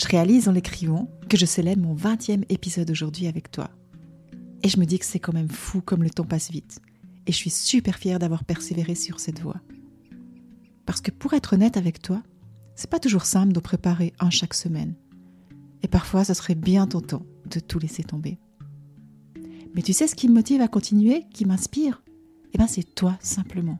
Je réalise en l'écrivant que je célèbre mon 20e épisode aujourd'hui avec toi. Et je me dis que c'est quand même fou comme le temps passe vite. Et je suis super fière d'avoir persévéré sur cette voie. Parce que pour être honnête avec toi, c'est pas toujours simple de préparer un chaque semaine. Et parfois, ce serait bien tentant de tout laisser tomber. Mais tu sais ce qui me motive à continuer, qui m'inspire? Eh bien, c'est toi simplement.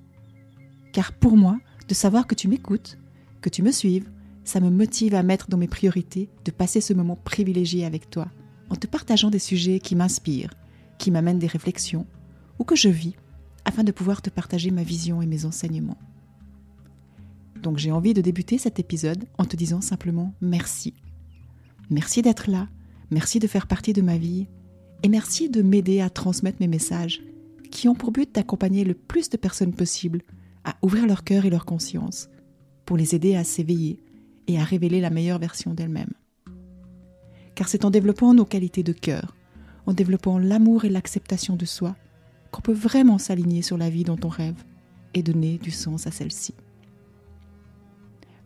Car pour moi, de savoir que tu m'écoutes, que tu me suives, ça me motive à mettre dans mes priorités de passer ce moment privilégié avec toi, en te partageant des sujets qui m'inspirent, qui m'amènent des réflexions, ou que je vis, afin de pouvoir te partager ma vision et mes enseignements. Donc j'ai envie de débuter cet épisode en te disant simplement merci. Merci d'être là, merci de faire partie de ma vie, et merci de m'aider à transmettre mes messages, qui ont pour but d'accompagner le plus de personnes possible à ouvrir leur cœur et leur conscience, pour les aider à s'éveiller, et à révéler la meilleure version d'elle-même. Car c'est en développant nos qualités de cœur, en développant l'amour et l'acceptation de soi, qu'on peut vraiment s'aligner sur la vie dont on rêve et donner du sens à celle-ci.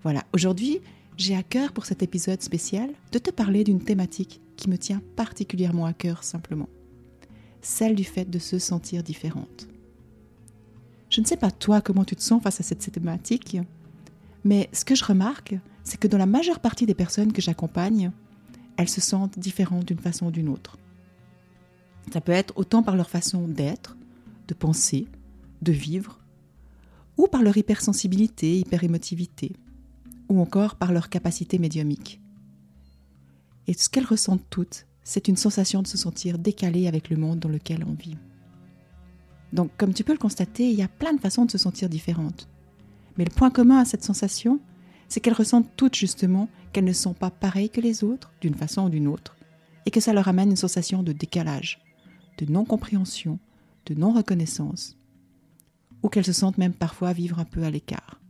Voilà, aujourd'hui, j'ai à cœur pour cet épisode spécial de te parler d'une thématique qui me tient particulièrement à cœur simplement, celle du fait de se sentir différente. Je ne sais pas toi comment tu te sens face à cette thématique, mais ce que je remarque, c'est que dans la majeure partie des personnes que j'accompagne, elles se sentent différentes d'une façon ou d'une autre. Ça peut être autant par leur façon d'être, de penser, de vivre, ou par leur hypersensibilité, hyperémotivité, ou encore par leur capacité médiumique. Et ce qu'elles ressentent toutes, c'est une sensation de se sentir décalées avec le monde dans lequel on vit. Donc, comme tu peux le constater, il y a plein de façons de se sentir différentes. Mais le point commun à cette sensation, c'est qu'elles ressentent toutes justement qu'elles ne sont pas pareilles que les autres, d'une façon ou d'une autre, et que ça leur amène une sensation de décalage, de non-compréhension, de non-reconnaissance, ou qu'elles se sentent même parfois vivre un peu à l'écart.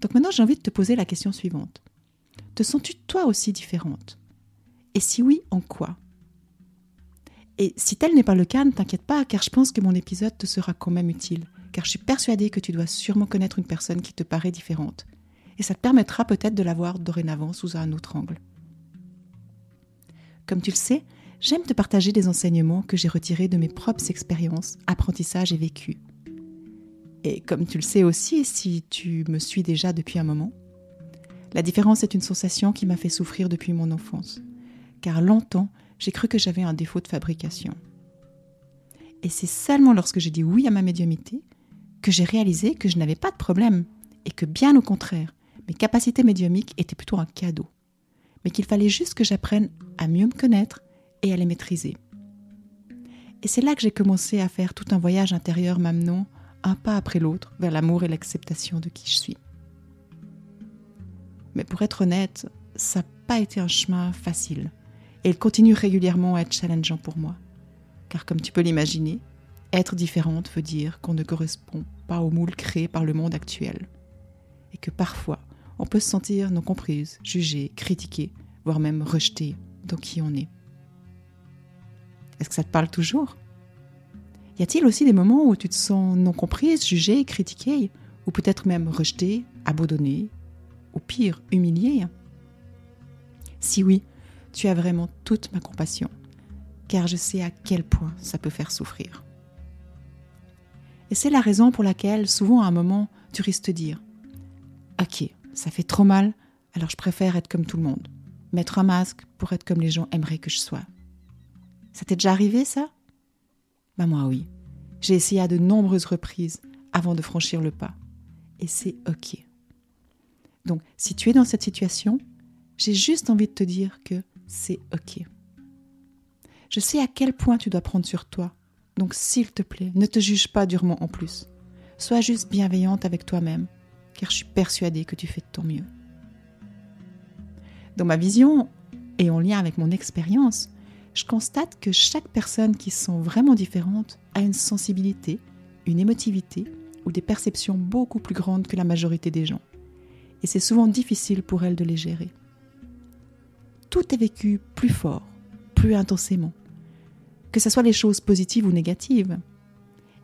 Donc maintenant j'ai envie de te poser la question suivante. Te sens-tu toi aussi différente? Et si oui, en quoi? Et si tel n'est pas le cas, ne t'inquiète pas, car je pense que mon épisode te sera quand même utile, car je suis persuadée que tu dois sûrement connaître une personne qui te paraît différente, et ça te permettra peut-être de la voir dorénavant sous un autre angle. Comme tu le sais, j'aime te partager des enseignements que j'ai retirés de mes propres expériences, apprentissages et vécus. Et comme tu le sais aussi, si tu me suis déjà depuis un moment, la différence est une sensation qui m'a fait souffrir depuis mon enfance, car longtemps j'ai cru que j'avais un défaut de fabrication. Et c'est seulement lorsque j'ai dit oui à ma médiumité que j'ai réalisé que je n'avais pas de problème, et que bien au contraire, mes capacités médiumiques étaient plutôt un cadeau, mais qu'il fallait juste que j'apprenne à mieux me connaître et à les maîtriser. Et c'est là que j'ai commencé à faire tout un voyage intérieur m'amenant un pas après l'autre vers l'amour et l'acceptation de qui je suis. Mais pour être honnête, ça n'a pas été un chemin facile, et il continue régulièrement à être challengeant pour moi. Car comme tu peux l'imaginer, être différente veut dire qu'on ne correspond pas au moule créé par le monde actuel, et que parfois on peut se sentir non comprise, jugée, critiquée, voire même rejetée dans qui on est. Est-ce que ça te parle toujours? Y a-t-il aussi des moments où tu te sens non comprise, jugée, critiquée, ou peut-être même rejetée, abandonnée, ou pire, humiliée? Si oui, tu as vraiment toute ma compassion, car je sais à quel point ça peut faire souffrir. Et c'est la raison pour laquelle, souvent à un moment, tu risques de dire Ok, ça fait trop mal, alors je préfère être comme tout le monde. mettre un masque pour être comme les gens aimeraient que je sois. Ça t'est déjà arrivé ça? Bah moi oui. J'ai essayé à de nombreuses reprises avant de franchir le pas. Et c'est OK. Donc si tu es dans cette situation, j'ai juste envie de te dire que c'est OK. Je sais à quel point tu dois prendre sur toi. Donc s'il te plaît, ne te juge pas durement en plus. Sois juste bienveillante avec toi-même, car je suis persuadée que tu fais de ton mieux. Dans ma vision et en lien avec mon expérience, je constate que chaque personne qui se sent vraiment différente a une sensibilité, une émotivité ou des perceptions beaucoup plus grandes que la majorité des gens. Et c'est souvent difficile pour elle de les gérer. Tout est vécu plus fort, plus intensément, que ce soit les choses positives ou négatives.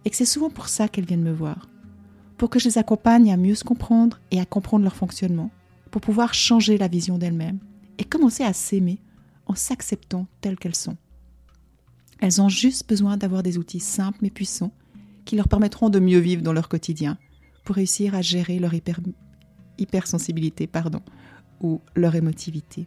Et que c'est souvent pour ça qu'elles viennent me voir, pour que je les accompagne à mieux se comprendre et à comprendre leur fonctionnement, pour pouvoir changer la vision d'elles-mêmes et commencer à s'aimer en s'acceptant telles qu'elles sont. Elles ont juste besoin d'avoir des outils simples mais puissants qui leur permettront de mieux vivre dans leur quotidien pour réussir à gérer leur hyper, hypersensibilité pardon, ou leur émotivité.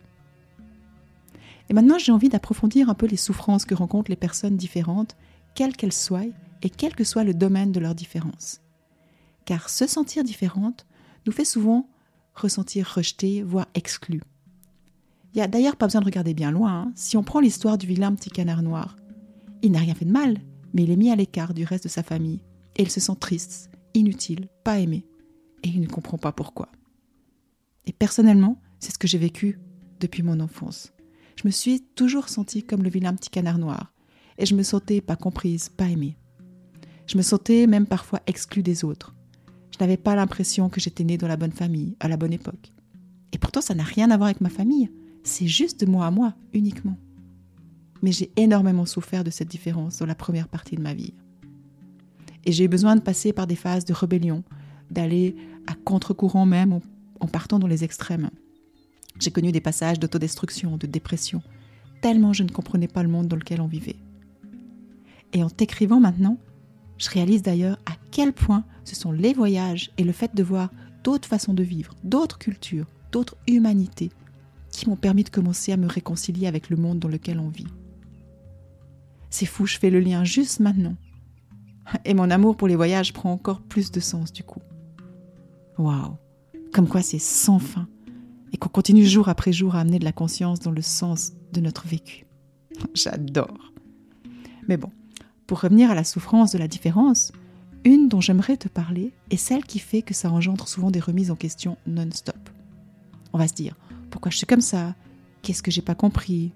Et maintenant, j'ai envie d'approfondir un peu les souffrances que rencontrent les personnes différentes, quelles qu'elles soient et quel que soit le domaine de leur différence. Car se sentir différente nous fait souvent ressentir rejeté, voire exclu. Il n'y a d'ailleurs pas besoin de regarder bien loin. Hein. Si on prend l'histoire du vilain petit canard noir, il n'a rien fait de mal, mais il est mis à l'écart du reste de sa famille. Et il se sent triste, inutile, pas aimé. Et il ne comprend pas pourquoi. Et personnellement, c'est ce que j'ai vécu depuis mon enfance. Je me suis toujours sentie comme le vilain petit canard noir. Et je me sentais pas comprise, pas aimée. Je me sentais même parfois exclue des autres. N'avais pas l'impression que j'étais née dans la bonne famille, à la bonne époque. Et pourtant, ça n'a rien à voir avec ma famille c'est juste de moi à moi uniquement. Mais j'ai énormément souffert de cette différence dans la première partie de ma vie. Et j'ai eu besoin de passer par des phases de rébellion, d'aller à contre-courant même en, partant dans les extrêmes. J'ai connu des passages d'autodestruction, de dépression, tellement je ne comprenais pas le monde dans lequel on vivait. Et en t'écrivant maintenant, je réalise d'ailleurs à quel point ce sont les voyages et le fait de voir d'autres façons de vivre, d'autres cultures, d'autres humanités qui m'ont permis de commencer à me réconcilier avec le monde dans lequel on vit. C'est fou, je fais le lien juste maintenant. Et mon amour pour les voyages prend encore plus de sens du coup. Waouh, comme quoi c'est sans fin et qu'on continue jour après jour à amener de la conscience dans le sens de notre vécu. J'adore. Mais bon, pour revenir à la souffrance de la différence, une dont j'aimerais te parler est celle qui fait que ça engendre souvent des remises en question non-stop. On va se dire, pourquoi je suis comme ça? Qu'est-ce que j'ai pas compris?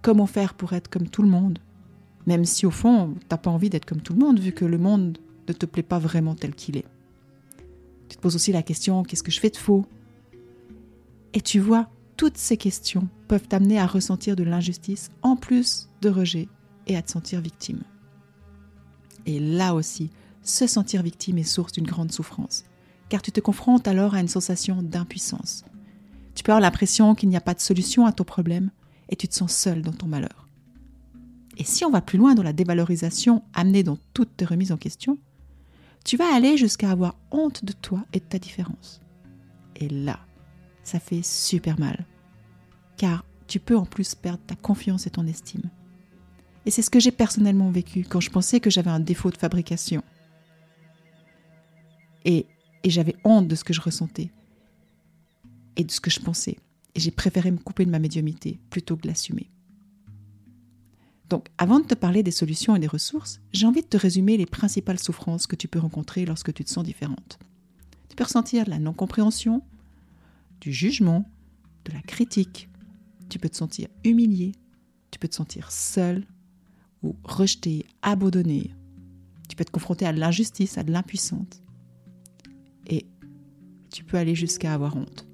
Comment faire pour être comme tout le monde? Même si au fond, t'as pas envie d'être comme tout le monde, vu que le monde ne te plaît pas vraiment tel qu'il est. Tu te poses aussi la question qu'est-ce que je fais de faux? Et tu vois, toutes ces questions peuvent t'amener à ressentir de l'injustice en plus de rejet et à te sentir victime. Et là aussi, se sentir victime est source d'une grande souffrance, car tu te confrontes alors à une sensation d'impuissance. Tu peux avoir l'impression qu'il n'y a pas de solution à ton problème et tu te sens seul dans ton malheur. Et si on va plus loin dans la dévalorisation amenée dans toutes tes remises en question, tu vas aller jusqu'à avoir honte de toi et de ta différence. Et là, ça fait super mal. Car tu peux en plus perdre ta confiance et ton estime. Et c'est ce que j'ai personnellement vécu quand je pensais que j'avais un défaut de fabrication. Et, j'avais honte de ce que je ressentais et de ce que je pensais. Et j'ai préféré me couper de ma médiumité plutôt que de l'assumer. Donc, avant de te parler des solutions et des ressources, j'ai envie de te résumer les principales souffrances que tu peux rencontrer lorsque tu te sens différente. Tu peux ressentir de la non-compréhension, du jugement, de la critique. Tu peux te sentir humilié, tu peux te sentir seul ou rejeté, abandonné. Tu peux te confronter à de l'injustice, à de l'impuissance. Et tu peux aller jusqu'à avoir honte.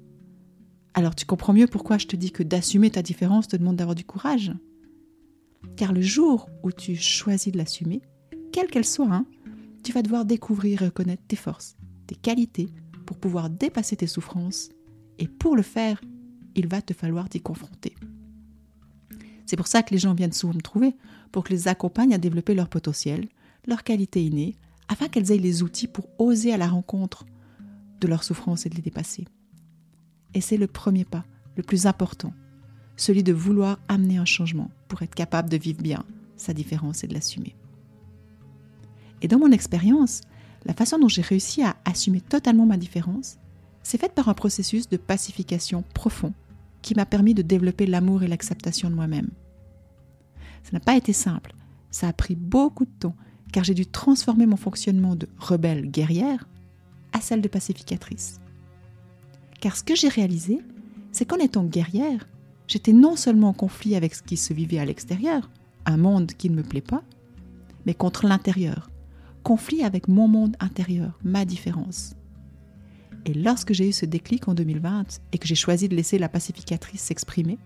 Alors tu comprends mieux pourquoi je te dis que d'assumer ta différence te demande d'avoir du courage. Car le jour où tu choisis de l'assumer, quelle qu'elle soit, hein, tu vas devoir découvrir et reconnaître tes forces, tes qualités pour pouvoir dépasser tes souffrances. Et pour le faire, il va te falloir t'y confronter. C'est pour ça que les gens viennent souvent me trouver, pour que je les accompagne à développer leur potentiel, leur qualité innée, afin qu'elles aient les outils pour oser à la rencontre de leurs souffrances et de les dépasser. Et c'est le premier pas, le plus important. celui de vouloir amener un changement pour être capable de vivre bien sa différence et de l'assumer. Et dans mon expérience, la façon dont j'ai réussi à assumer totalement ma différence, c'est faite par un processus de pacification profond qui m'a permis de développer l'amour et l'acceptation de moi-même. Ça n'a pas été simple, ça a pris beaucoup de temps, car j'ai dû transformer mon fonctionnement de rebelle guerrière celle de pacificatrice. Car ce que j'ai réalisé, c'est qu'en étant guerrière, j'étais non seulement en conflit avec ce qui se vivait à l'extérieur, un monde qui ne me plaît pas, mais contre l'intérieur, conflit avec mon monde intérieur, ma différence. Et lorsque j'ai eu ce déclic en 2020 et que j'ai choisi de laisser la pacificatrice s'exprimer,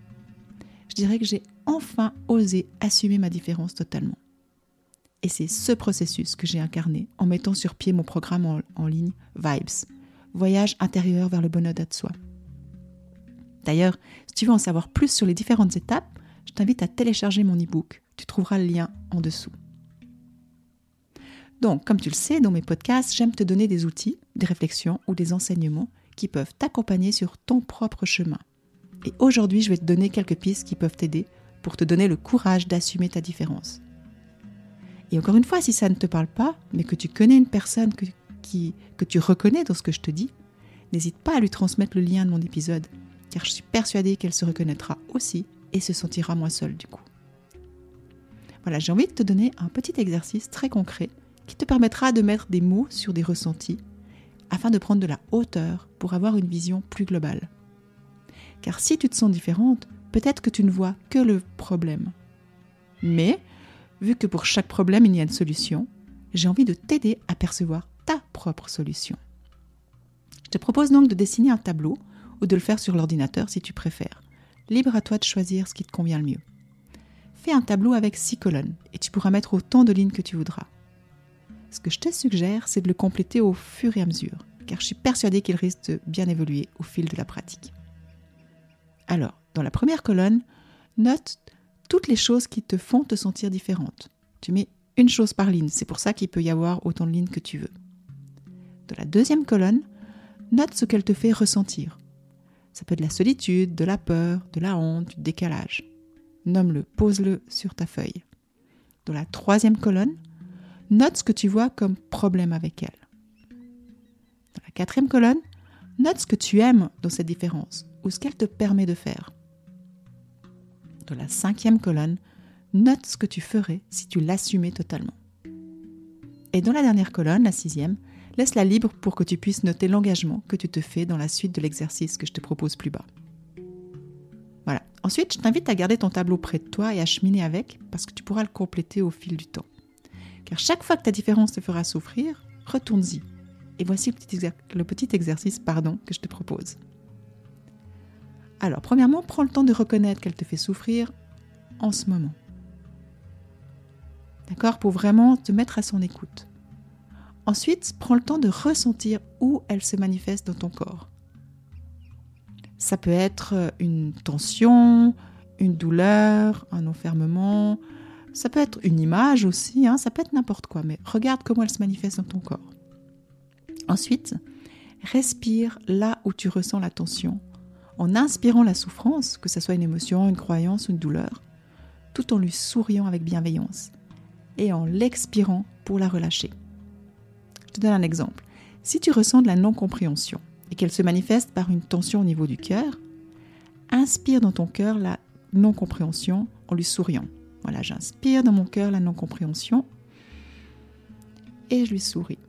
je dirais que j'ai enfin osé assumer ma différence totalement. Et c'est ce processus que j'ai incarné en mettant sur pied mon programme en, ligne Vibes, Voyage intérieur vers le bonheur de soi. D'ailleurs, si tu veux en savoir plus sur les différentes étapes, je t'invite à télécharger mon e-book. Tu trouveras le lien en dessous. Donc, comme tu le sais, dans mes podcasts, j'aime te donner des outils, des réflexions ou des enseignements qui peuvent t'accompagner sur ton propre chemin. Et aujourd'hui, je vais te donner quelques pistes qui peuvent t'aider pour te donner le courage d'assumer ta différence. Et encore une fois, si ça ne te parle pas, mais que tu connais une personne que, tu reconnais dans ce que je te dis, n'hésite pas à lui transmettre le lien de mon épisode, car je suis persuadée qu'elle se reconnaîtra aussi et se sentira moins seule du coup. Voilà, j'ai envie de te donner un petit exercice très concret qui te permettra de mettre des mots sur des ressentis afin de prendre de la hauteur pour avoir une vision plus globale. Car si tu te sens différente, peut-être que tu ne vois que le problème. Mais, vu que pour chaque problème il y a une solution, j'ai envie de t'aider à percevoir ta propre solution. Je te propose donc de dessiner un tableau ou de le faire sur l'ordinateur si tu préfères. Libre à toi de choisir ce qui te convient le mieux. Fais un tableau avec six colonnes et tu pourras mettre autant de lignes que tu voudras. Ce que je te suggère, c'est de le compléter au fur et à mesure, car je suis persuadée qu'il risque de bien évoluer au fil de la pratique. Alors, dans la première colonne, note toutes les choses qui te font te sentir différente. Tu mets une chose par ligne, c'est pour ça qu'il peut y avoir autant de lignes que tu veux. Dans la deuxième colonne, note ce qu'elle te fait ressentir. Ça peut être de la solitude, de la peur, de la honte, du décalage. Nomme-le, pose-le sur ta feuille. Dans la troisième colonne, note ce que tu vois comme problème avec elle. Dans la quatrième colonne, note ce que tu aimes dans cette différence ou ce qu'elle te permet de faire. La cinquième colonne, note ce que tu ferais si tu l'assumais totalement. Et dans la dernière colonne, la sixième, laisse-la libre pour que tu puisses noter l'engagement que tu te fais dans la suite de l'exercice que je te propose plus bas. Voilà. Ensuite, je t'invite à garder ton tableau près de toi et à cheminer avec parce que tu pourras le compléter au fil du temps. Car chaque fois que ta différence te fera souffrir, retourne-y. Et voici le petit, exercice pardon, que je te propose. Alors, premièrement, prends le temps de reconnaître qu'elle te fait souffrir en ce moment. D'accord? Pour vraiment te mettre à son écoute. Ensuite, prends le temps de ressentir où elle se manifeste dans ton corps. Ça peut être une tension, une douleur, un enfermement, ça peut être une image aussi, hein, ça peut être n'importe quoi, mais regarde comment elle se manifeste dans ton corps. Ensuite, respire là où tu ressens la tension, en inspirant la souffrance, que ce soit une émotion, une croyance une douleur, tout en lui souriant avec bienveillance, et en l'expirant pour la relâcher. Je te donne un exemple. Si tu ressens de la non-compréhension et qu'elle se manifeste par une tension au niveau du cœur, inspire dans ton cœur la non-compréhension en lui souriant. Voilà, j'inspire dans mon cœur la non-compréhension et je lui souris.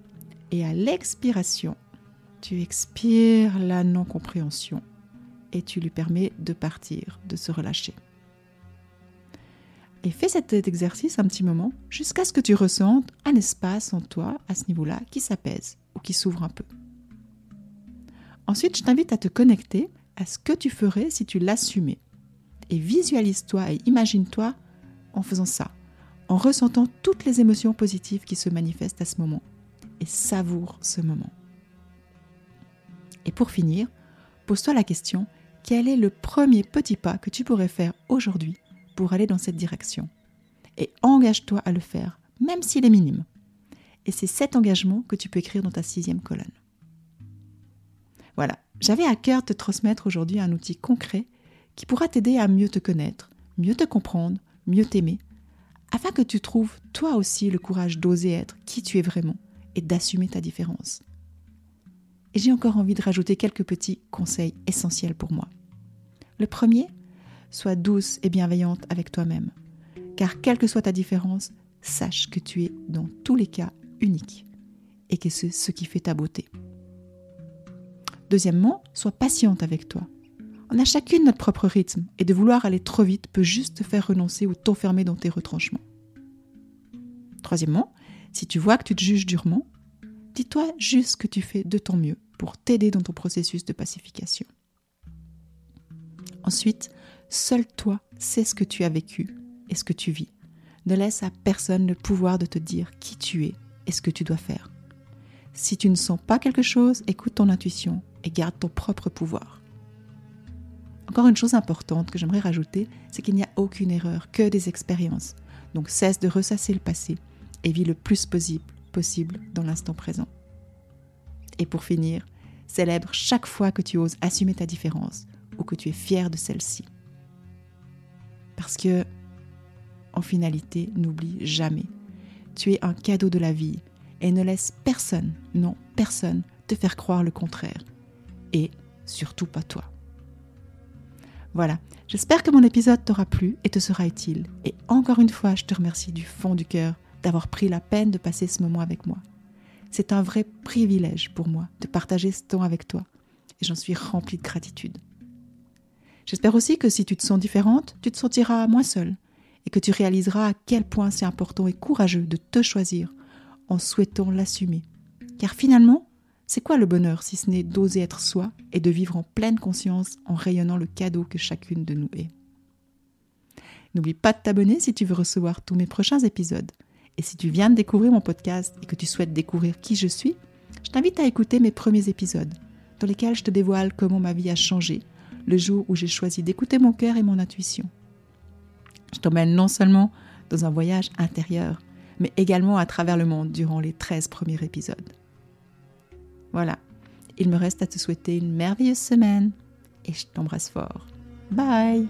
Et à l'expiration, tu expires la non-compréhension et tu lui permets de partir, de se relâcher. Et fais cet exercice un petit moment jusqu'à ce que tu ressentes un espace en toi à ce niveau-là qui s'apaise ou qui s'ouvre un peu. Ensuite, je t'invite à te connecter à ce que tu ferais si tu l'assumais. Et visualise-toi et imagine-toi en faisant ça, en ressentant toutes les émotions positives qui se manifestent à ce moment. Et savoure ce moment. Et pour finir, pose-toi la question, quel est le premier petit pas que tu pourrais faire aujourd'hui pour aller dans cette direction? Et engage-toi à le faire, même s'il est minime. Et c'est cet engagement que tu peux écrire dans ta sixième colonne. Voilà, j'avais à cœur de te transmettre aujourd'hui un outil concret qui pourra t'aider à mieux te connaître, mieux te comprendre, mieux t'aimer, afin que tu trouves toi aussi le courage d'oser être qui tu es vraiment et d'assumer ta différence. Et j'ai encore envie de rajouter quelques petits conseils essentiels pour moi. Le premier, sois douce et bienveillante avec toi-même, car quelle que soit ta différence, sache que tu es dans tous les cas unique et que c'est ce qui fait ta beauté. Deuxièmement, sois patiente avec toi. On a chacune notre propre rythme et de vouloir aller trop vite peut juste te faire renoncer ou t'enfermer dans tes retranchements. Troisièmement, si tu vois que tu te juges durement, dis-toi juste que tu fais de ton mieux pour t'aider dans ton processus de pacification. Ensuite, seul toi sais ce que tu as vécu et ce que tu vis. Ne laisse à personne le pouvoir de te dire qui tu es et ce que tu dois faire. Si tu ne sens pas quelque chose, écoute ton intuition et garde ton propre pouvoir. Encore une chose importante que j'aimerais rajouter, c'est qu'il n'y a aucune erreur, que des expériences. Donc cesse de ressasser le passé et vis le plus possible, possible dans l'instant présent. Et pour finir, célèbre chaque fois que tu oses assumer ta différence ou que tu es fier de celle-ci. Parce que, en finalité, n'oublie jamais, tu es un cadeau de la vie et ne laisse personne, non personne, te faire croire le contraire. Et surtout pas toi. Voilà, j'espère que mon épisode t'aura plu et te sera utile. Et encore une fois, je te remercie du fond du cœur d'avoir pris la peine de passer ce moment avec moi. C'est un vrai privilège pour moi de partager ce temps avec toi et j'en suis remplie de gratitude. J'espère aussi que si tu te sens différente, tu te sentiras moins seule et que tu réaliseras à quel point c'est important et courageux de te choisir en souhaitant l'assumer. Car finalement, c'est quoi le bonheur si ce n'est d'oser être soi et de vivre en pleine conscience en rayonnant le cadeau que chacune de nous est? N'oublie pas de t'abonner si tu veux recevoir tous mes prochains épisodes. Et si tu viens de découvrir mon podcast et que tu souhaites découvrir qui je suis, je t'invite à écouter mes premiers épisodes, dans lesquels je te dévoile comment ma vie a changé le jour où j'ai choisi d'écouter mon cœur et mon intuition. Je t'emmène non seulement dans un voyage intérieur, mais également à travers le monde durant les 13 premiers épisodes. Voilà, il me reste à te souhaiter une merveilleuse semaine et je t'embrasse fort. Bye